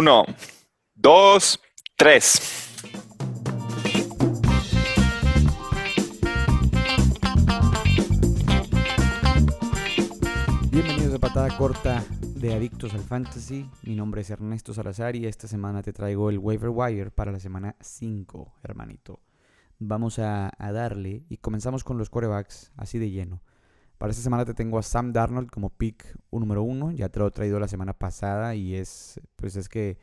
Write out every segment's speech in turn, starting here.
Uno, dos, tres. Bienvenidos a Patada Corta de Adictos al Fantasy. Mi nombre es Ernesto Salazar y esta semana te traigo el waiver wire para la semana 5, hermanito. Vamos a, darle y comenzamos con los quarterbacks así de lleno. Para esta semana te tengo a Sam Darnold como pick número uno. Ya te lo he traído la semana pasada y es, pues es que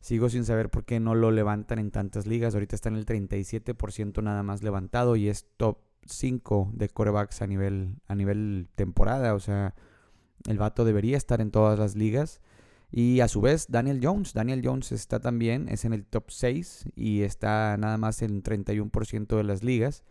sigo sin saber por qué no lo levantan en tantas ligas. Ahorita está en el 37% nada más levantado y es top 5 de corebacks a nivel, a nivel temporada. O sea, el vato debería estar en todas las ligas. Y a su vez, Daniel Jones. Daniel Jones está también, es en el top 6 y está nada más en 31% de las ligas.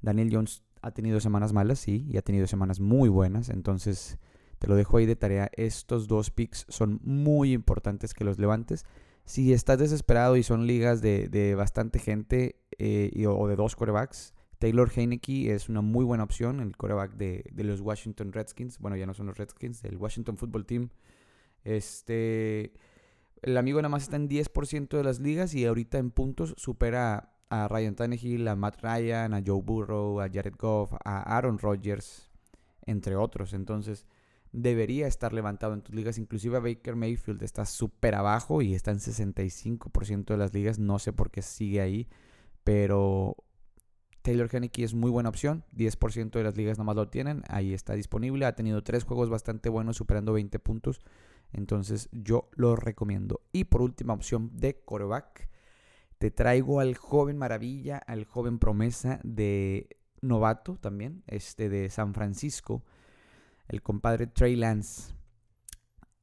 Daniel Jones ha tenido semanas malas, sí, y ha tenido semanas muy buenas. Entonces, te lo dejo ahí de tarea. Estos dos picks son muy importantes que los levantes. Si estás desesperado y son ligas de, bastante gente eh, o de dos corebacks, Taylor Heineke es una muy buena opción, el coreback de, de, los Washington Redskins. Bueno, ya no son los Redskins, del Washington Football Team. Este, el amigo nada más está en 10% de las ligas y ahorita en puntos supera a Ryan Tannehill, a Matt Ryan, a Joe Burrow, a Jared Goff, a Aaron Rodgers, entre otros. Entonces, debería estar levantado en tus ligas. Inclusive Baker Mayfield está súper abajo y está en 65% de las ligas. No sé por qué sigue ahí, pero Taylor Henneke es muy buena opción. 10% de las ligas nomás lo tienen. Ahí está disponible. Ha tenido tres juegos bastante buenos, superando 20 puntos. Entonces yo lo recomiendo. Y por última opción de coreback te traigo al joven maravilla, al joven promesa de novato también, este de San Francisco, el compadre Trey Lance.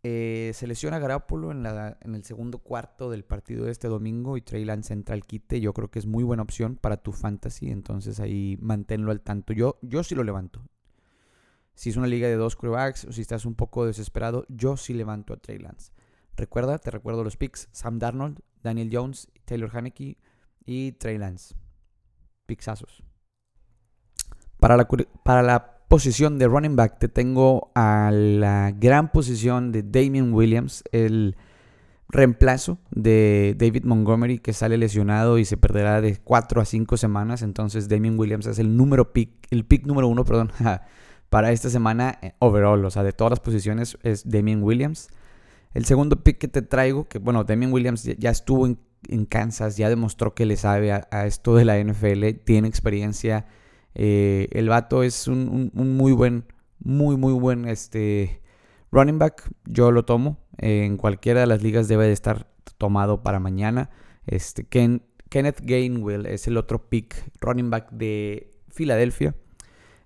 Eh, se lesiona Garapolo en, la, en el segundo cuarto del partido de este domingo y Trey Lance entra al quite. Yo creo que es muy buena opción para tu fantasy, entonces ahí manténlo al tanto. Yo, yo sí lo levanto. Si es una liga de dos quarterbacks o si estás un poco desesperado, yo sí levanto a Trey Lance. Recuerda, te recuerdo los picks: Sam Darnold, Daniel Jones, Taylor Haneke y Trey Lance. Pixazos. Para la, para la posición de running back te tengo a la gran posición de Damien Williams, el reemplazo de David Montgomery que sale lesionado y se perderá de 4 a 5 semanas. Entonces Damien Williams es el número pick, el pick número uno, perdón, para esta semana eh, overall. O sea, de todas las posiciones es Damien Williams. El segundo pick que te traigo, que bueno, Damien Williams ya, estuvo en, Kansas, ya demostró que le sabe a, esto de la NFL, tiene experiencia. Eh, el vato es un, muy buen, muy, muy buen este, running back. Yo lo tomo. en cualquiera de las ligas debe de estar tomado para mañana. Este, Kenneth Gainwell es el otro pick running back de Filadelfia.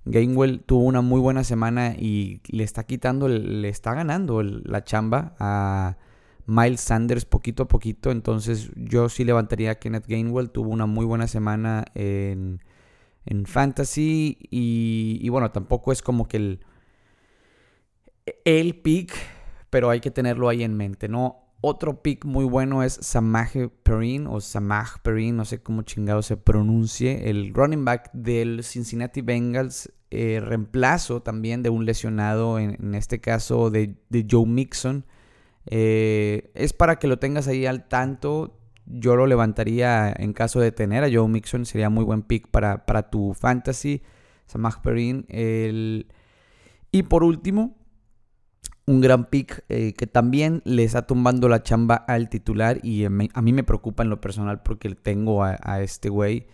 Gainwell tuvo una muy buena semana y le está quitando, le está ganando la chamba a Miles Sanders poquito a poquito. Entonces yo sí levantaría a Kenneth Gainwell. Tuvo una muy buena semana en, Fantasy. Y, bueno, tampoco es como que el, el pick, pero hay que tenerlo ahí en mente, ¿no? Otro pick muy bueno es Samaje Perrin o Samaj Perrin, no sé cómo chingado se pronuncie, el running back del Cincinnati Bengals, eh, reemplazo también de un lesionado, en, este caso de, Joe Mixon. Eh, es para que lo tengas ahí al tanto. Yo lo levantaría en caso de tener a Joe Mixon, sería muy buen pick para, para tu fantasy. Samaj Perrin. Y por último, un gran pick eh, que también le está tumbando la chamba al titular y a mí, me preocupa en lo personal porque tengo a, este güey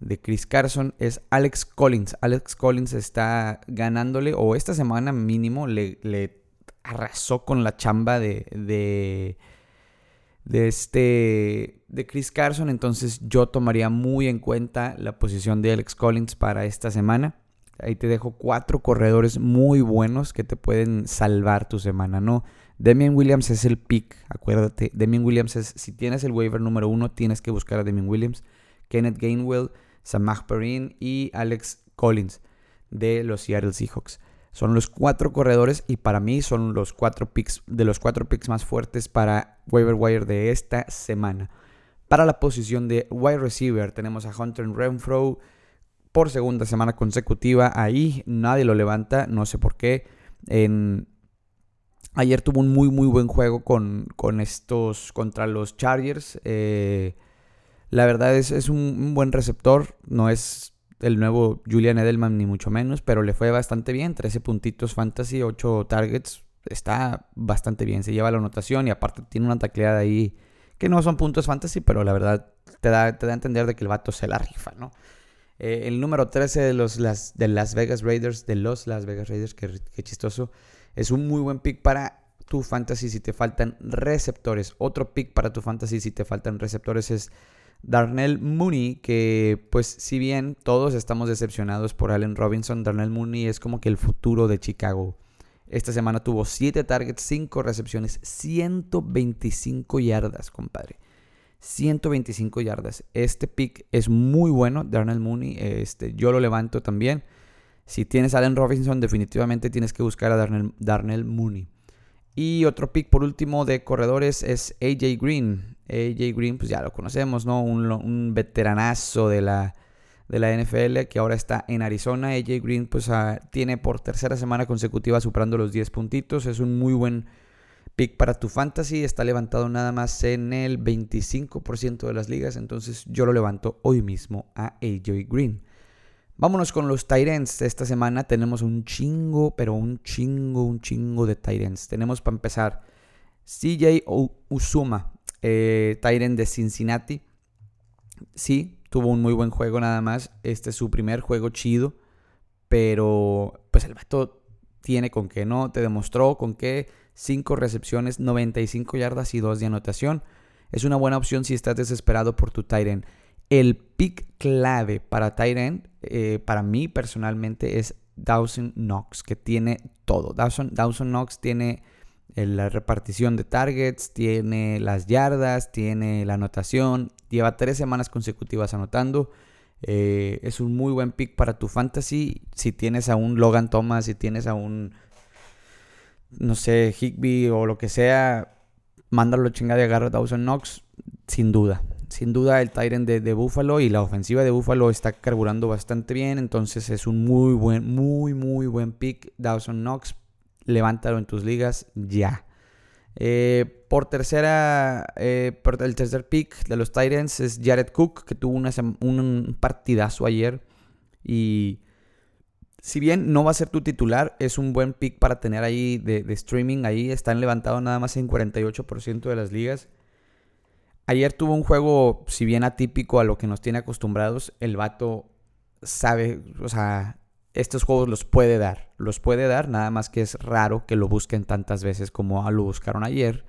de Chris Carson es Alex Collins. Alex Collins está ganándole o esta semana mínimo le, arrasó con la chamba de, de este de Chris Carson, entonces yo tomaría muy en cuenta la posición de Alex Collins para esta semana. Ahí te dejo cuatro corredores muy buenos que te pueden salvar tu semana, ¿no? Demian Williams es el pick, acuérdate. Demian Williams es, si tienes el waiver número uno, tienes que buscar a Demian Williams, Kenneth Gainwell, Samaj Perrin y Alex Collins de los Seattle Seahawks. Son los cuatro corredores y para mí son los cuatro picks, de los cuatro picks más fuertes para waiver wire de esta semana. Para la posición de wide receiver tenemos a Hunter Renfro, por segunda semana consecutiva. Ahí nadie lo levanta, no sé por qué. Ayer tuvo un muy, muy buen juego con, con estos, contra los Chargers. Eh, la verdad es, es un, buen receptor. No es el nuevo Julian Edelman ni mucho menos, pero le fue bastante bien. 13 puntitos fantasy, 8 targets. Está bastante bien. Se lleva la anotación y aparte tiene una tacleada ahí que no son puntos fantasy, pero la verdad te da, te da a entender de que el vato se la rifa, ¿no? Eh, el número 13 de los las, de Las Vegas Raiders, de los Las Vegas Raiders, qué, chistoso. Es un muy buen pick para tu fantasy si te faltan receptores. Otro pick para tu fantasy si te faltan receptores es Darnell Mooney, que pues si bien todos estamos decepcionados por Allen Robinson, Darnell Mooney es como que el futuro de Chicago. Esta semana tuvo 7 targets, 5 recepciones, 125 yardas, compadre. 125 yardas. Este pick es muy bueno, Darnell Mooney. Este, yo lo levanto también. Si tienes a Allen Robinson, definitivamente tienes que buscar a Darnell, Mooney. Y otro pick por último de corredores es AJ Green. AJ Green, pues ya lo conocemos, ¿no? Un, veteranazo de la, de la NFL que ahora está en Arizona. AJ Green, pues ah, tiene por tercera semana consecutiva superando los 10 puntitos. Es un muy buen pick para tu fantasy. Está levantado nada más en el 25% de las ligas. Entonces yo lo levanto hoy mismo a AJ Green. Vámonos con los Tyrants. Esta semana tenemos un chingo, pero un chingo, un chingo de Tyrants. Tenemos para empezar CJ Usuma, eh, Tyrant de Cincinnati. Sí, tuvo un muy buen juego nada más. Este es su primer juego chido. Pero pues el vato tiene con qué, ¿no? Te demostró con qué 5 recepciones, 95 yardas y 2 de anotación. Es una buena opción si estás desesperado por tu tight El pick clave para tight eh, para mí personalmente, es Dawson Knox, que tiene todo. Dawson, Dawson Knox tiene eh, la repartición de targets, tiene las yardas, tiene la anotación. Lleva tres semanas consecutivas anotando. Eh, es un muy buen pick para tu fantasy. Si tienes a un Logan Thomas, si tienes a un no sé, Higby o lo que sea, mándalo chingada y agarra a Dawson Knox, sin duda. Sin duda el Tyrant de, de, Buffalo y la ofensiva de Buffalo está carburando bastante bien, entonces es un muy buen, muy, muy buen pick. Dawson Knox, levántalo en tus ligas ya. Eh, por tercera, eh, el tercer pick de los Titans es Jared Cook, que tuvo un partidazo ayer y si bien no va a ser tu titular, es un buen pick para tener ahí de, streaming. Ahí están levantados nada más en 48% de las ligas. Ayer tuvo un juego, si bien atípico a lo que nos tiene acostumbrados, el vato sabe, o sea, estos juegos los puede dar. Los puede dar, nada más que es raro que lo busquen tantas veces como lo buscaron ayer.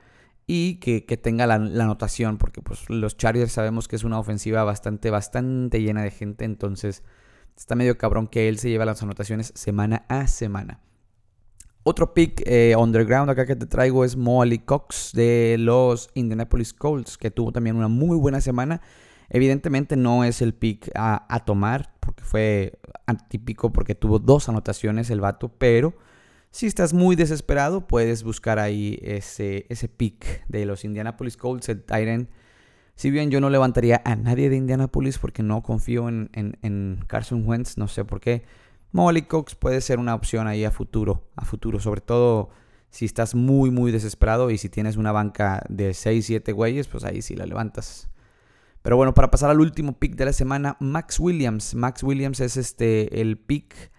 Y que, tenga la, anotación, porque pues los Chargers sabemos que es una ofensiva bastante, bastante llena de gente. Entonces Está medio cabrón que él se lleva las anotaciones semana a semana. Otro pick eh, underground acá que te traigo es Molly Cox de los Indianapolis Colts, que tuvo también una muy buena semana. Evidentemente no es el pick a, tomar, porque fue atípico, porque tuvo dos anotaciones el vato, pero si estás muy desesperado, puedes buscar ahí ese, ese pick de los Indianapolis Colts, el Tyrant si bien yo no levantaría a nadie de Indianapolis porque no confío en, Carson Wentz, no sé por qué. Molly Cox puede ser una opción ahí a futuro, a futuro, sobre todo si estás muy, muy desesperado y si tienes una banca de 6, 7 güeyes, pues ahí sí la levantas. Pero bueno, para pasar al último pick de la semana, Max Williams. Max Williams es este, el pick,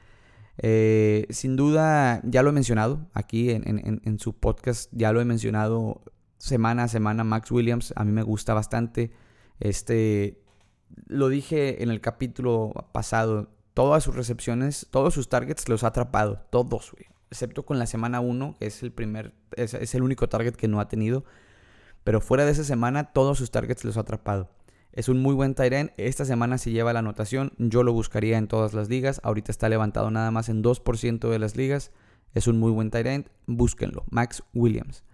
eh, sin duda, ya lo he mencionado aquí en, su podcast, ya lo he mencionado semana a semana Max Williams. A mí me gusta bastante. Este, lo dije en el capítulo pasado. Todas sus recepciones, todos sus targets los ha atrapado. Todos, Excepto con la semana 1, que es el primer, es, el único target que no ha tenido. Pero fuera de esa semana, todos sus targets los ha atrapado. Es un muy buen Tyren. Esta semana se lleva la anotación. Yo lo buscaría en todas las ligas. Ahorita está levantado nada más en 2% de las ligas. Es un muy buen Tyrant. Búsquenlo. Max Williams.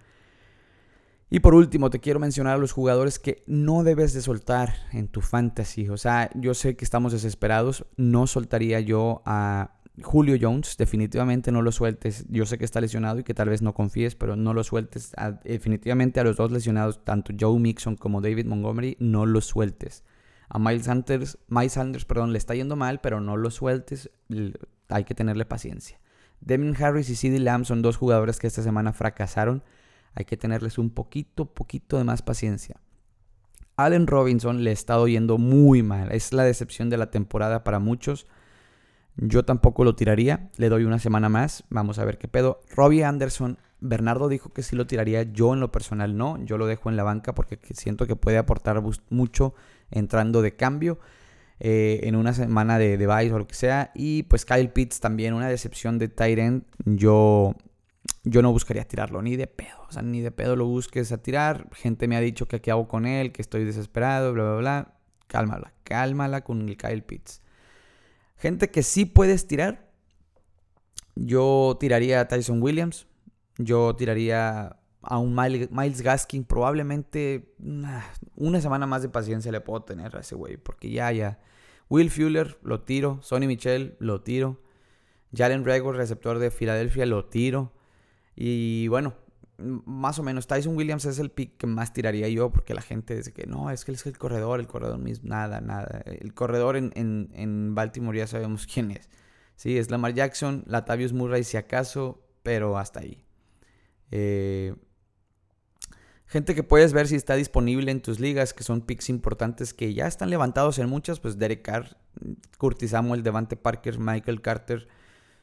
Y por último, te quiero mencionar a los jugadores que no debes de soltar en tu fantasy. O sea, yo sé que estamos desesperados. No soltaría yo a Julio Jones. Definitivamente no lo sueltes. Yo sé que está lesionado y que tal vez no confíes, pero no lo sueltes. definitivamente a los dos lesionados, tanto Joe Mixon como David Montgomery, no lo sueltes. A Miles Sanders, Miles Sanders, perdón, le está yendo mal, pero no lo sueltes. Hay que tenerle paciencia. Devin Harris y CeeDee Lamb son dos jugadores que esta semana fracasaron. Hay que tenerles un poquito, poquito de más paciencia. Allen Robinson le estado yendo muy mal. Es la decepción de la temporada para muchos. Yo tampoco lo tiraría. Le doy una semana más. Vamos a ver qué pedo. Robbie Anderson. Bernardo dijo que sí lo tiraría. Yo en lo personal no. Yo lo dejo en la banca porque siento que puede aportar mucho entrando de cambio. Eh, en una semana de, de o lo que sea. Y pues Kyle Pitts también, una decepción de Tyrant. Yo, yo no buscaría tirarlo, ni de pedo. O sea, ni de pedo lo busques a tirar. Gente me ha dicho que aquí hago con él, que estoy desesperado, bla, bla, bla. Cálmala, cálmala con el Kyle Pitts. Gente que sí puedes tirar. Yo tiraría a Tyson Williams. Yo tiraría a un Miles Gaskin. Probablemente una, semana más de paciencia le puedo tener a ese güey. Porque ya, ya. Will Fuller, lo tiro. Sonny Michel, lo tiro. Jalen Rager, receptor de Filadelfia, lo tiro. Y bueno, más o menos. Tyson Williams es el pick que más tiraría yo. Porque la gente dice que no, es que es el corredor, el corredor mismo. Nada, nada. El corredor en, en Baltimore ya sabemos quién es. Sí, es Lamar Jackson, Latavius Murray si acaso, pero hasta ahí. Eh, Gente que puedes ver si está disponible en tus ligas, que son picks importantes que ya están levantados en muchas, pues Derek Carr, Curtis Samuel, Devante Parker, Michael Carter,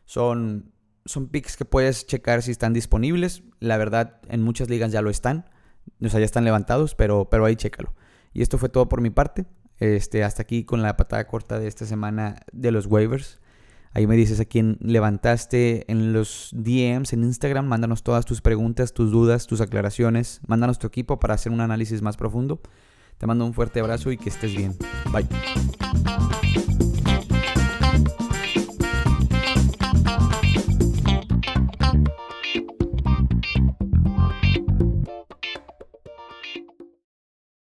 son, son picks que puedes checar si están disponibles. La verdad, en muchas ligas ya lo están, o sea, ya están levantados, pero, pero ahí chécalo. Y esto fue todo por mi parte. Este, hasta aquí con la patada corta de esta semana de los waivers. Ahí me dices a quién levantaste en los DMs en Instagram. Mándanos todas tus preguntas, tus dudas, tus aclaraciones. Mándanos tu equipo para hacer un análisis más profundo. Te mando un fuerte abrazo y que estés bien. Bye.